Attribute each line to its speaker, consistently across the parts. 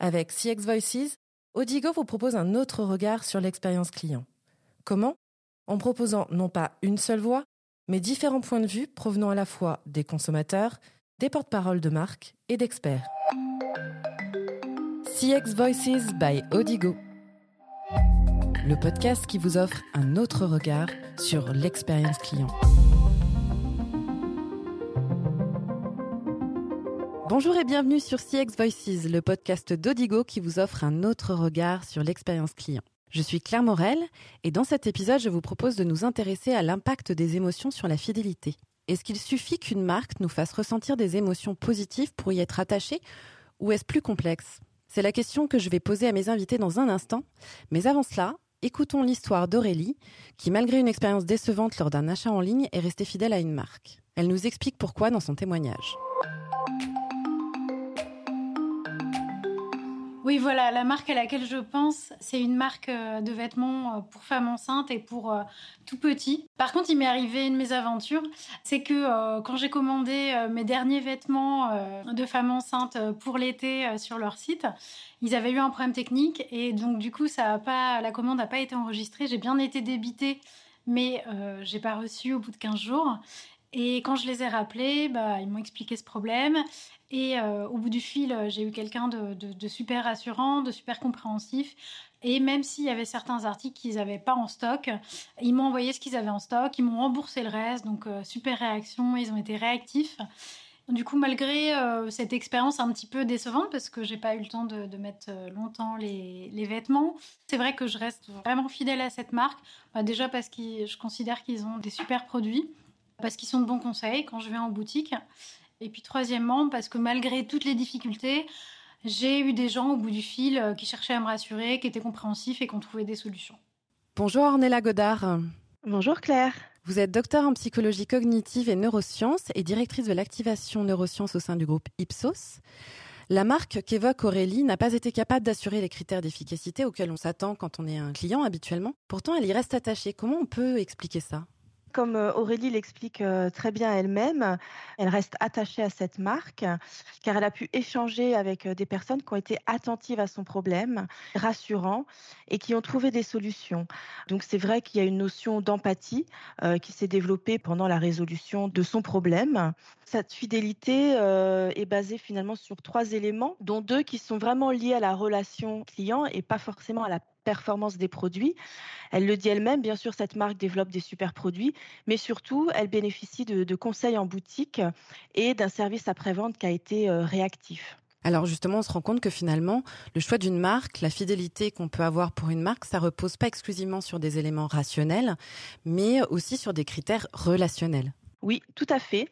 Speaker 1: Avec CX Voices, Odigo vous propose un autre regard sur l'expérience client. Comment? En proposant non pas une seule voix, mais différents points de vue provenant à la fois des consommateurs, des porte-paroles de marque et d'experts. CX Voices by Odigo. Le podcast qui vous offre un autre regard sur l'expérience client. Bonjour et bienvenue sur CX Voices, le podcast d'Odigo qui vous offre un autre regard sur l'expérience client. Je suis Claire Morel et dans cet épisode, je vous propose de nous intéresser à l'impact des émotions sur la fidélité. Est-ce qu'il suffit qu'une marque nous fasse ressentir des émotions positives pour y être attachée ou est-ce plus complexe? C'est la question que je vais poser à mes invités dans un instant. Mais avant cela, écoutons l'histoire d'Aurélie qui, malgré une expérience décevante lors d'un achat en ligne, est restée fidèle à une marque. Elle nous explique pourquoi dans son témoignage.
Speaker 2: Oui, voilà, la marque à laquelle je pense, c'est une marque euh, de vêtements euh, pour femmes enceintes et pour euh, tout petit. Par contre, il m'est arrivé une mésaventure, c'est que quand j'ai commandé mes derniers vêtements de femmes enceintes pour l'été sur leur site, ils avaient eu un problème technique et donc du coup, ça a pas, la commande n'a pas été enregistrée. J'ai bien été débitée, mais j'ai pas reçu au bout de 15 jours. Et quand je les ai rappelés, bah, ils m'ont expliqué ce problème. Et euh, au bout du fil, j'ai eu quelqu'un de, super rassurant, de super compréhensif. Et même s'il y avait certains articles qu'ils n'avaient pas en stock, ils m'ont envoyé ce qu'ils avaient en stock, ils m'ont remboursé le reste. Donc, euh, super réaction, ils ont été réactifs. Du coup, malgré euh, cette expérience un petit peu décevante, parce que j'ai pas eu le temps de, mettre longtemps les, vêtements, c'est vrai que je reste vraiment fidèle à cette marque. Bah, déjà parce que je considère qu'ils ont des super produits parce qu'ils sont de bons conseils quand je vais en boutique. Et puis troisièmement, parce que malgré toutes les difficultés, j'ai eu des gens au bout du fil euh, qui cherchaient à me rassurer, qui étaient compréhensifs et qui ont trouvé des solutions.
Speaker 1: Bonjour Ornella Godard.
Speaker 3: Bonjour Claire.
Speaker 1: Vous êtes docteur en psychologie cognitive et neurosciences et directrice de l'activation neurosciences au sein du groupe Ipsos. La marque qu'évoque Aurélie n'a pas été capable d'assurer les critères d'efficacité auxquels on s'attend quand on est un client habituellement. Pourtant, elle y reste attachée. Comment on peut expliquer ça?
Speaker 3: Comme euh, Aurélie l'explique euh, très bien elle-même, elle reste attachée à cette marque car elle a pu échanger avec euh, des personnes qui ont été attentives à son problème, rassurant et qui ont trouvé des solutions. Donc c'est vrai qu'il y a une notion d'empathie qui s'est développée pendant la résolution de son problème. Cette fidélité est basée finalement sur trois éléments, dont deux qui sont vraiment liés à la relation client et pas forcément à la performance des produits. Elle le dit elle-même, bien sûr, cette marque développe des super produits, mais surtout, elle bénéficie de, conseils en boutique et d'un service après-vente qui a été euh, réactif.
Speaker 1: Alors justement, on se rend compte que finalement, le choix d'une marque, la fidélité qu'on peut avoir pour une marque, ça repose pas exclusivement sur des éléments rationnels, mais aussi sur des critères relationnels.
Speaker 3: Oui, tout à fait.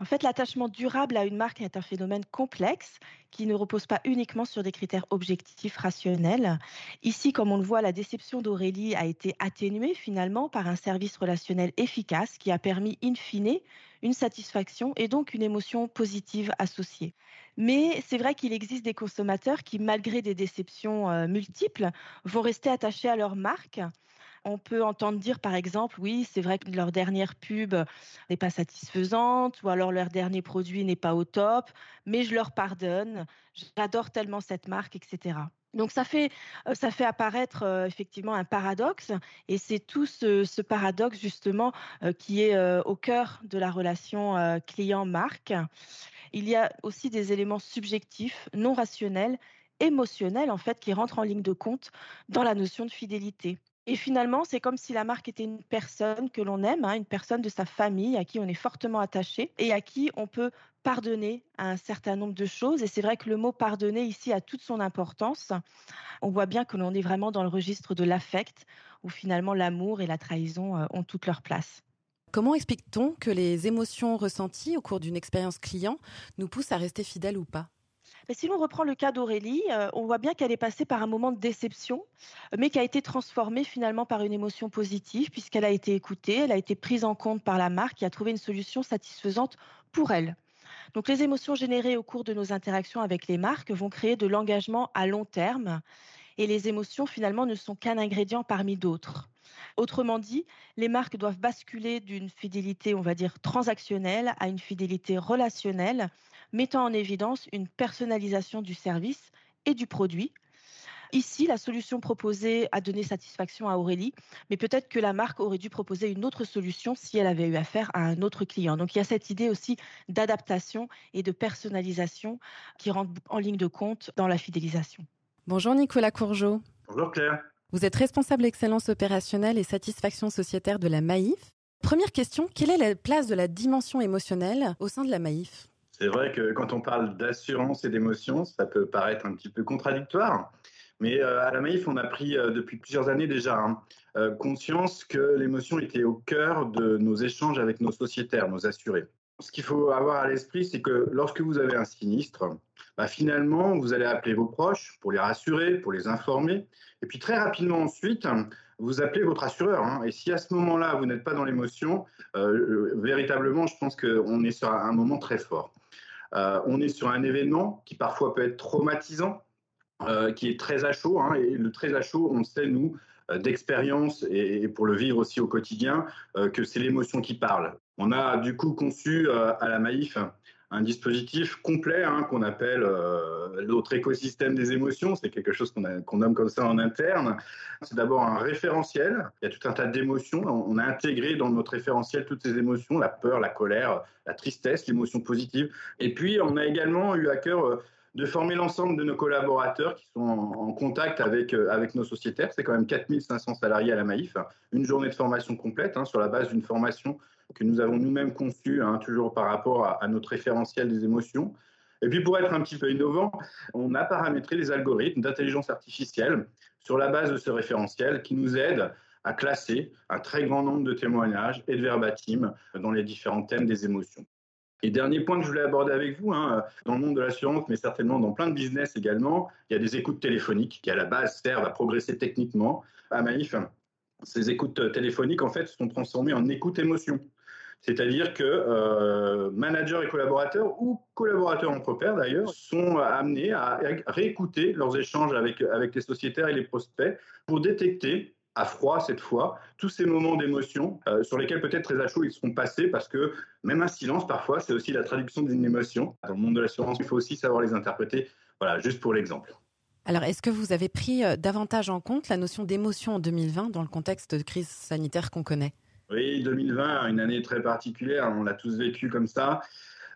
Speaker 3: En fait, l'attachement durable à une marque est un phénomène complexe qui ne repose pas uniquement sur des critères objectifs rationnels. Ici, comme on le voit, la déception d'Aurélie a été atténuée finalement par un service relationnel efficace qui a permis in fine une satisfaction et donc une émotion positive associée. Mais c'est vrai qu'il existe des consommateurs qui, malgré des déceptions euh, multiples, vont rester attachés à leur marque on peut entendre dire, par exemple, oui, c'est vrai que leur dernière pub n'est pas satisfaisante ou alors leur dernier produit n'est pas au top, mais je leur pardonne, j'adore tellement cette marque, etc. Donc ça fait, euh, ça fait apparaître euh, effectivement un paradoxe et c'est tout ce, paradoxe justement euh, qui est au cœur de la relation client-marque. Il y a aussi des éléments subjectifs, non rationnels, émotionnels en fait, qui rentrent en ligne de compte dans la notion de fidélité. Et finalement, c'est comme si la marque était une personne que l'on aime, hein, une personne de sa famille à qui on est fortement attaché et à qui on peut pardonner un certain nombre de choses. Et c'est vrai que le mot pardonner ici a toute son importance. On voit bien que l'on est vraiment dans le registre de l'affect, où finalement l'amour et la trahison euh, ont toute leur place.
Speaker 1: Comment explique-t-on que les émotions ressenties au cours d'une expérience client nous poussent à rester fidèles ou pas?
Speaker 3: Si l'on reprend le cas d'Aurélie, euh, on voit bien qu'elle est passée par un moment de déception, mais qui a été transformée finalement par une émotion positive, puisqu'elle a été écoutée, elle a été prise en compte par la marque qui a trouvé une solution satisfaisante pour elle. Donc les émotions générées au cours de nos interactions avec les marques vont créer de l'engagement à long terme et les émotions finalement ne sont qu'un ingrédient parmi d'autres. Autrement dit, les marques doivent basculer d'une fidélité, on va dire, transactionnelle à une fidélité relationnelle, mettant en évidence une personnalisation du service et du produit. Ici, la solution proposée a donné satisfaction à Aurélie, mais peut-être que la marque aurait dû proposer une autre solution si elle avait eu affaire à un autre client. Donc il y a cette idée aussi d'adaptation et de personnalisation qui rentre en ligne de compte dans la fidélisation.
Speaker 1: Bonjour Nicolas Courgeot.
Speaker 4: Bonjour Claire.
Speaker 1: Vous êtes responsable excellence opérationnelle et satisfaction sociétaire de la Maïf. Première question, quelle est la place de la dimension émotionnelle au sein de la Maïf
Speaker 4: C'est vrai que quand on parle d'assurance et d'émotion, ça peut paraître un petit peu contradictoire. Mais euh, à la Maïf, on a pris euh, depuis plusieurs années déjà hein, euh, conscience que l'émotion était au cœur de nos échanges avec nos sociétaires, nos assurés. Ce qu'il faut avoir à l'esprit, c'est que lorsque vous avez un sinistre, bah, finalement, vous allez appeler vos proches pour les rassurer, pour les informer. Et puis très rapidement ensuite, vous appelez votre assureur. Hein. Et si à ce moment-là, vous n'êtes pas dans l'émotion, véritablement, je pense qu'on est sur un moment très fort. On est sur un événement qui parfois peut être traumatisant, euh, qui est très à chaud. Hein, et le très à chaud, on sait, nous, euh, d'expérience et, pour le vivre aussi au quotidien, euh, que c'est l'émotion qui parle. On a du coup conçu à la Maïf un dispositif complet hein, qu'on appelle l'autre écosystème des émotions. C'est quelque chose qu'on nomme comme ça en interne. C'est d'abord un référentiel. Il y a tout un tas d'émotions. On a intégré dans notre référentiel toutes ces émotions, la peur, la colère, la tristesse, l'émotion positive. Et puis, on a également eu à cœur de former l'ensemble de nos collaborateurs qui sont en, contact avec, euh, avec nos sociétaires. C'est quand même 4500 salariés à la Maïf. Une journée de formation complète hein, sur la base d'une formation que nous avons nous-mêmes conçue, hein, toujours par rapport à, notre référentiel des émotions. Et puis pour être un petit peu innovant, on a paramétré les algorithmes d'intelligence artificielle sur la base de ce référentiel qui nous aide à classer un très grand nombre de témoignages et de verbatim dans les différents thèmes des émotions. Et dernier point que je voulais aborder avec vous, hein, dans le monde de l'assurance, mais certainement dans plein de business également, il y a des écoutes téléphoniques qui à la base servent à progresser techniquement. À Maïf, ces écoutes téléphoniques en fait sont transformées en écoute émotion. C'est-à-dire que euh, managers et collaborateurs, ou collaborateurs entre pairs d'ailleurs, sont amenés à réécouter leurs échanges avec, avec les sociétaires et les prospects pour détecter à froid cette fois, tous ces moments d'émotion euh, sur lesquels peut-être très à chaud ils seront passés parce que même un silence parfois c'est aussi la traduction d'une émotion. Dans le monde de l'assurance, il faut aussi savoir les interpréter. Voilà, juste pour l'exemple.
Speaker 1: Alors, est-ce que vous avez pris euh, davantage en compte la notion d'émotion en 2020 dans le contexte de crise sanitaire qu'on connaît?
Speaker 4: Oui, 2020, une année très particulière, on l'a tous vécu comme ça.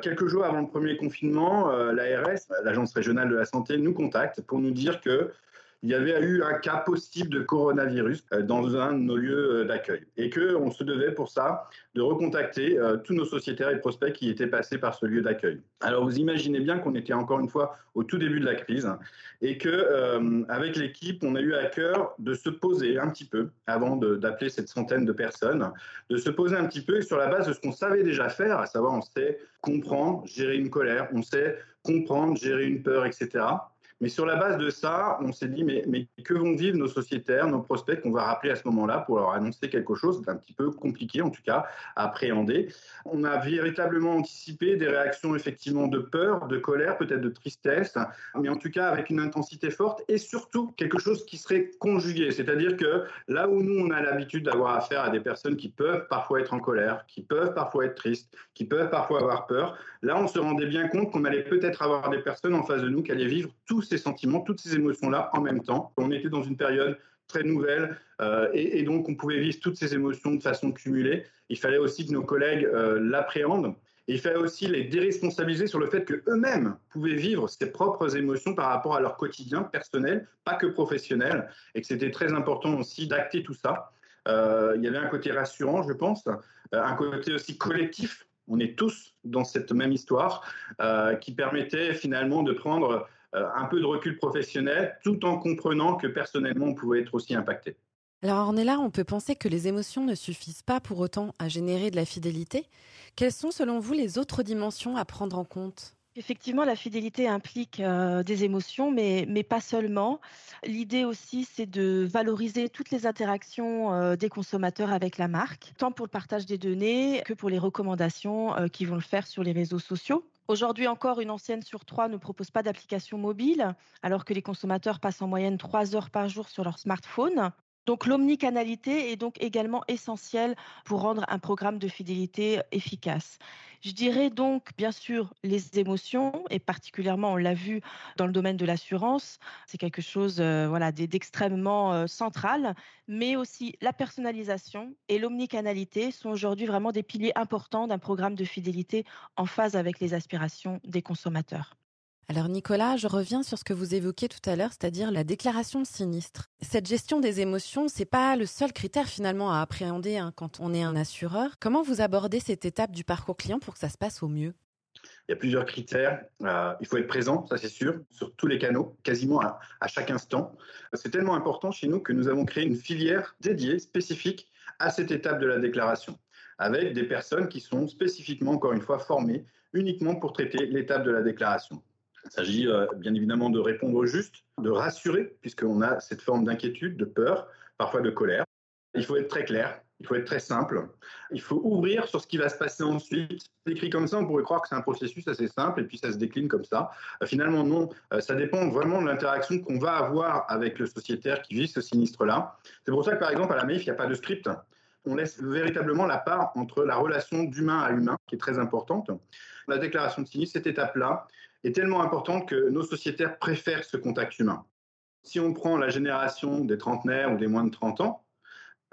Speaker 4: Quelques jours avant le premier confinement, euh, l'ARS, l'Agence régionale de la santé, nous contacte pour nous dire que il y avait eu un cas possible de coronavirus euh, dans un de nos lieux euh, d'accueil et qu'on se devait pour ça de recontacter euh, tous nos sociétaires et prospects qui étaient passés par ce lieu d'accueil. Alors vous imaginez bien qu'on était encore une fois au tout début de la crise et que avec l'équipe, on a eu à cœur de se poser un petit peu avant d'appeler cette centaine de personnes, de se poser un petit peu sur la base de ce qu'on savait déjà faire, à savoir on sait comprendre, gérer une colère, on sait comprendre, gérer une peur, etc. Mais sur la base de ça, on s'est dit, mais, mais, que vont vivre nos sociétaires, nos prospects qu'on va rappeler à ce moment-là pour leur annoncer quelque chose d'un petit peu compliqué, en tout cas, à appréhender. On a véritablement anticipé des réactions effectivement de peur, de colère, peut-être de tristesse, mais en tout cas avec une intensité forte et surtout quelque chose qui serait conjugué. C'est-à-dire que là où nous, on a l'habitude d'avoir affaire à des personnes qui peuvent parfois être en colère, qui peuvent parfois être tristes, qui peuvent parfois avoir peur, là, on se rendait bien compte qu'on allait peut-être avoir des personnes en face de nous qui allaient vivre tous ces sentiments, toutes ces émotions-là en même temps. On était dans une période très nouvelle euh, et, donc on pouvait vivre toutes ces émotions de façon cumulée. Il fallait aussi que nos collègues euh, l'appréhendent. Il fallait aussi les déresponsabiliser sur le fait qu'eux-mêmes pouvaient vivre ces propres émotions par rapport à leur quotidien personnel, pas que professionnel, et que c'était très important aussi d'acter tout ça. Euh, il y avait un côté rassurant, je pense, un côté aussi collectif. On est tous dans cette même histoire qui permettait finalement de prendre un peu de recul professionnel, tout en comprenant que personnellement, on pouvait être aussi impacté.
Speaker 1: Alors on est là, on peut penser que les émotions ne suffisent pas pour autant à générer de la fidélité. Quelles sont selon vous les autres dimensions à prendre en compte?
Speaker 3: Effectivement, la fidélité implique euh, des émotions, mais, mais pas seulement. L'idée aussi, c'est de valoriser toutes les interactions euh, des consommateurs avec la marque, tant pour le partage des données que pour les recommandations qui vont le faire sur les réseaux sociaux. Aujourd'hui encore, une ancienne sur trois ne propose pas d'application mobile, alors que les consommateurs passent en moyenne trois heures par jour sur leur smartphone. Donc l'omnicanalité est donc également essentielle pour rendre un programme de fidélité efficace. Je dirais donc, bien sûr, les émotions, et particulièrement, on l'a vu dans le domaine de l'assurance, c'est quelque chose euh, voilà, d'extrêmement euh, central, mais aussi la personnalisation et l'omnicanalité sont aujourd'hui vraiment des piliers importants d'un programme de fidélité en phase avec les aspirations des consommateurs.
Speaker 1: Alors Nicolas, je reviens sur ce que vous évoquiez tout à l'heure, c'est-à-dire la déclaration sinistre. Cette gestion des émotions, c'est pas le seul critère finalement à appréhender hein, quand on est un assureur. Comment vous abordez cette étape du parcours client pour que ça se passe au mieux?
Speaker 4: Il y a plusieurs critères. Euh, il faut être présent, ça c'est sûr, sur tous les canaux, quasiment à chaque instant. C'est tellement important chez nous que nous avons créé une filière dédiée, spécifique à cette étape de la déclaration, avec des personnes qui sont spécifiquement, encore une fois, formées uniquement pour traiter l'étape de la déclaration. Il s'agit euh, bien évidemment de répondre juste, de rassurer, puisqu'on a cette forme d'inquiétude, de peur, parfois de colère. Il faut être très clair, il faut être très simple. Il faut ouvrir sur ce qui va se passer ensuite. Écrit comme ça, on pourrait croire que c'est un processus assez simple et puis ça se décline comme ça. Euh, finalement, non. Euh, ça dépend vraiment de l'interaction qu'on va avoir avec le sociétaire qui vit ce sinistre-là. C'est pour ça que, par exemple, à la MAIF, il n'y a pas de script. On laisse véritablement la part entre la relation d'humain à humain, qui est très importante. La déclaration de sinistre, cette étape-là, est tellement importante que nos sociétaires préfèrent ce contact humain. Si on prend la génération des trentenaires ou des moins de 30 ans,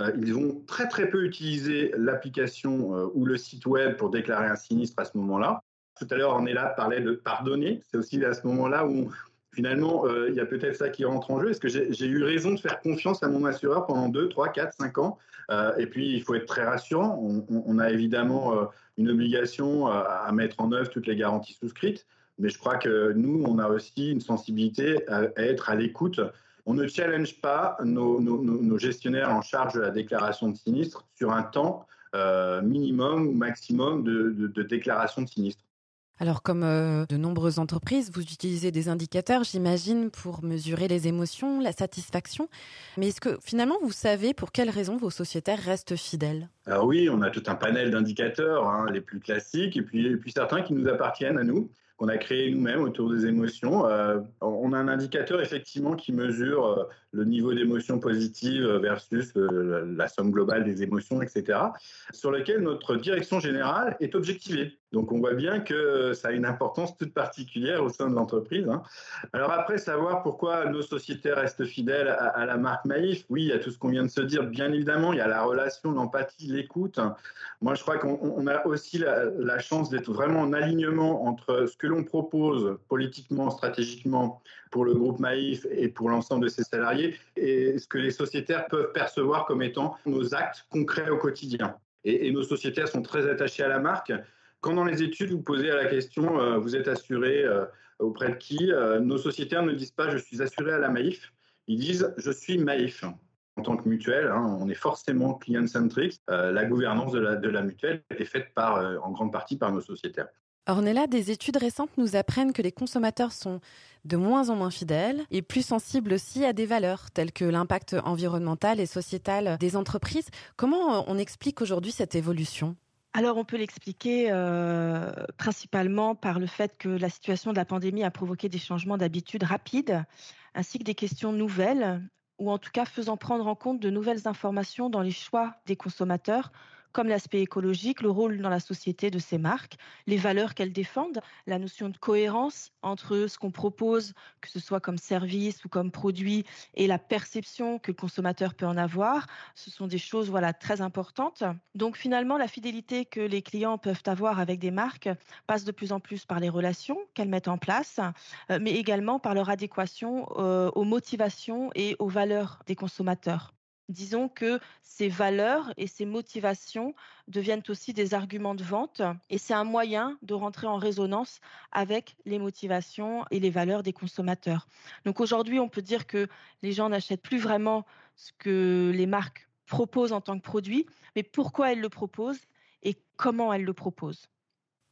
Speaker 4: euh, ils vont très très peu utiliser l'application euh, ou le site web pour déclarer un sinistre à ce moment-là. Tout à l'heure, on est là parlait de pardonner. C'est aussi à ce moment-là où finalement euh, il y a peut-être ça qui rentre en jeu. Est-ce que j'ai eu raison de faire confiance à mon assureur pendant 2, 3, 4, 5 ans? Et puis il faut être très rassurant. On, on a évidemment une obligation à mettre en œuvre toutes les garanties souscrites. Mais je crois que nous, on a aussi une sensibilité à, être à l'écoute. On ne challenge pas nos, gestionnaires en charge de la déclaration de sinistre sur un temps euh, minimum ou maximum de, déclaration de sinistre.
Speaker 1: Alors, comme euh, de nombreuses entreprises, vous utilisez des indicateurs, j'imagine, pour mesurer les émotions, la satisfaction. Mais est-ce que finalement, vous savez pour quelles raisons vos sociétaires restent fidèles?
Speaker 4: Alors oui, on a tout un panel d'indicateurs, hein, les plus classiques, et puis, et puis certains qui nous appartiennent à nous qu'on a créé nous-mêmes autour des émotions. Euh, on a un indicateur effectivement qui mesure euh, le niveau d'émotion positive versus euh, la somme globale des émotions, etc., sur lequel notre direction générale est objectivée. Donc on voit bien que ça a une importance toute particulière au sein de l'entreprise. Hein. Alors après, savoir pourquoi nos sociétés restent fidèles à, la marque Maïf, oui, il y a tout ce qu'on vient de se dire, bien évidemment, il y a la relation, l'empathie, l'écoute. Moi, je crois qu'on a aussi la chance d'être vraiment en alignement entre ce que l'on propose politiquement, stratégiquement pour le groupe Maïf et pour l'ensemble de ses salariés et ce que les sociétaires peuvent percevoir comme étant nos actes concrets au quotidien. Et, nos sociétaires sont très attachés à la marque. Quand dans les études, vous posez la question, euh, vous êtes assuré euh, auprès de qui? euh, Nos sociétaires ne disent pas je suis assuré à la Maïf, ils disent je suis Maïf. En tant que mutuelle, hein, on est forcément client-centric. la gouvernance de la, mutuelle est faite en grande partie par nos sociétaires.
Speaker 1: Ornella, des études récentes nous apprennent que les consommateurs sont de moins en moins fidèles et plus sensibles aussi à des valeurs telles que l'impact environnemental et sociétal des entreprises. Comment euh, on explique aujourd'hui cette évolution?
Speaker 3: Alors, on peut l'expliquer euh, principalement par le fait que la situation de la pandémie a provoqué des changements d'habitude rapides, ainsi que des questions nouvelles, ou en tout cas faisant prendre en compte de nouvelles informations dans les choix des consommateurs comme l'aspect écologique, le rôle dans la société de ces marques, les valeurs qu'elles défendent, la notion de cohérence entre ce qu'on propose, que ce soit comme service ou comme produit, et la perception que le consommateur peut en avoir. Ce sont des choses voilà très importantes. Donc finalement, la fidélité que les clients peuvent avoir avec des marques passe de plus en plus par les relations qu'elles mettent en place, euh, mais également par leur adéquation euh, aux motivations et aux valeurs des consommateurs. Disons que ces valeurs et ces motivations deviennent aussi des arguments de vente et c'est un moyen de rentrer en résonance avec les motivations et les valeurs des consommateurs. Donc aujourd'hui, on peut dire que les gens n'achètent plus vraiment ce que les marques proposent en tant que produit, mais pourquoi elles le proposent et comment elles le proposent.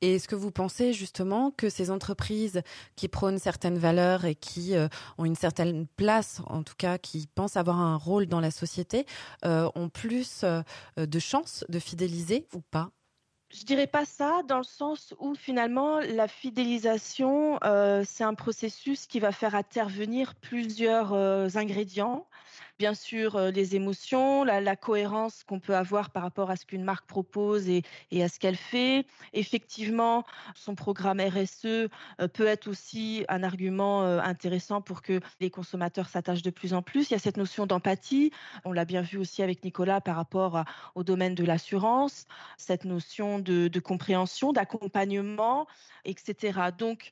Speaker 1: Et est-ce que vous pensez justement que ces entreprises qui prônent certaines valeurs et qui euh, ont une certaine place, en tout cas qui pensent avoir un rôle dans la société, euh, ont plus euh, de chances de fidéliser ou pas?
Speaker 3: Je dirais pas ça dans le sens où finalement la fidélisation c'est un processus qui va faire intervenir plusieurs ingrédients bien sûr les émotions, la, cohérence qu'on peut avoir par rapport à ce qu'une marque propose et, à ce qu'elle fait. Effectivement, son programme RSE peut être aussi un argument intéressant pour que les consommateurs s'attachent de plus en plus. Il y a cette notion d'empathie. On l'a bien vu aussi avec Nicolas par rapport au domaine de l'assurance, cette notion de, de compréhension, d'accompagnement, etc. Donc,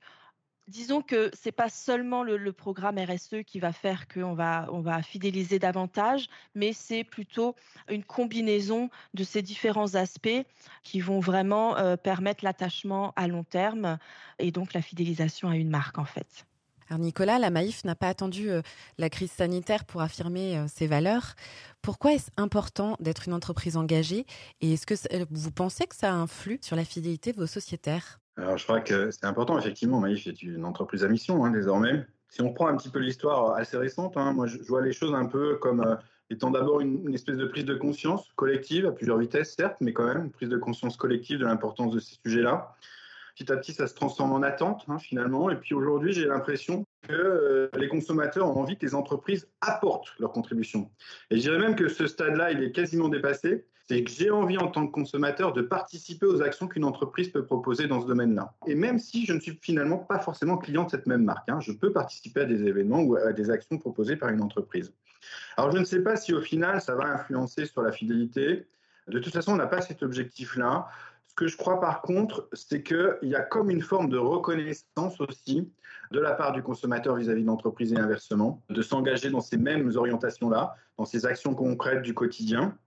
Speaker 3: disons que c'est pas seulement le, programme RSE qui va faire qu'on va, on va fidéliser davantage, mais c'est plutôt une combinaison de ces différents aspects qui vont vraiment euh, permettre l'attachement à long terme et donc la fidélisation à une marque en fait.
Speaker 1: Alors Nicolas, la Maïf n'a pas attendu euh, la crise sanitaire pour affirmer euh, ses valeurs. Pourquoi est-ce important d'être une entreprise engagée et est-ce que vous pensez que ça influe sur la fidélité de vos sociétaires?
Speaker 4: Alors, je crois que c'est important, effectivement. Maïf est une entreprise à mission hein, désormais. Si on prend un petit peu l'histoire assez récente, hein, moi, je vois les choses un peu comme euh, étant d'abord une, espèce de prise de conscience collective, à plusieurs vitesses, certes, mais quand même une prise de conscience collective de l'importance de ces sujets-là. Petit à petit, ça se transforme en attente, hein, finalement. Et puis aujourd'hui, j'ai l'impression que euh, les consommateurs ont envie que les entreprises apportent leur contribution. Et je dirais même que ce stade-là, il est quasiment dépassé c'est que j'ai envie en tant que consommateur de participer aux actions qu'une entreprise peut proposer dans ce domaine-là. Et même si je ne suis finalement pas forcément client de cette même marque, hein, je peux participer à des événements ou à des actions proposées par une entreprise. Alors je ne sais pas si au final ça va influencer sur la fidélité. De toute façon, on n'a pas cet objectif-là. Ce que je crois par contre, c'est qu'il y a comme une forme de reconnaissance aussi de la part du consommateur vis-à-vis de l'entreprise et inversement, de s'engager dans ces mêmes orientations-là, dans ces actions concrètes du quotidien.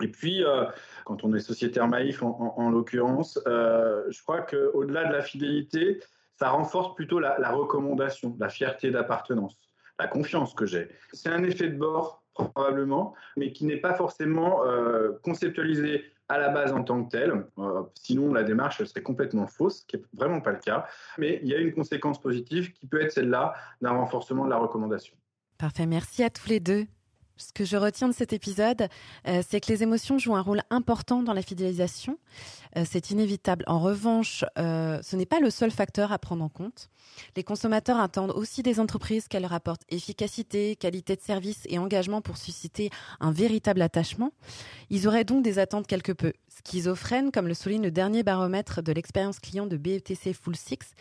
Speaker 4: Et puis, euh, quand on est sociétaire Maïf, en, l'occurrence, euh, je crois qu'au-delà de la fidélité, ça renforce plutôt la, recommandation, la fierté d'appartenance, la confiance que j'ai. C'est un effet de bord, probablement, mais qui n'est pas forcément euh, conceptualisé à la base en tant que tel. sinon, la démarche serait complètement fausse, ce qui n'est vraiment pas le cas. Mais il y a une conséquence positive qui peut être celle-là d'un renforcement de la recommandation.
Speaker 1: Parfait, merci à tous les deux. Ce que je retiens de cet épisode, euh, c'est que les émotions jouent un rôle important dans la fidélisation. Euh, c'est inévitable. En revanche, euh, ce n'est pas le seul facteur à prendre en compte. Les consommateurs attendent aussi des entreprises qu'elles leur apportent efficacité, qualité de service et engagement pour susciter un véritable attachement. Ils auraient donc des attentes quelque peu schizophrènes, comme le souligne le dernier baromètre de l'expérience client de BETC Full Six,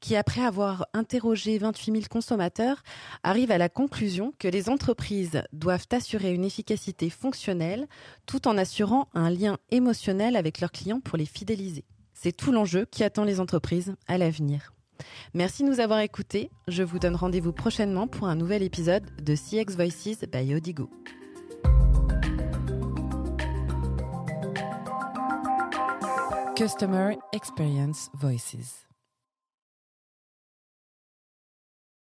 Speaker 1: qui, après avoir interrogé 28 000 consommateurs, arrive à la conclusion que les entreprises doivent assurer une efficacité fonctionnelle tout en assurant un lien émotionnel avec leurs clients les fidéliser. C'est tout l'enjeu qui attend les entreprises à l'avenir. Merci de nous avoir écoutés. Je vous donne rendez-vous prochainement pour un nouvel épisode de CX Voices by Odigo. Customer Experience Voices.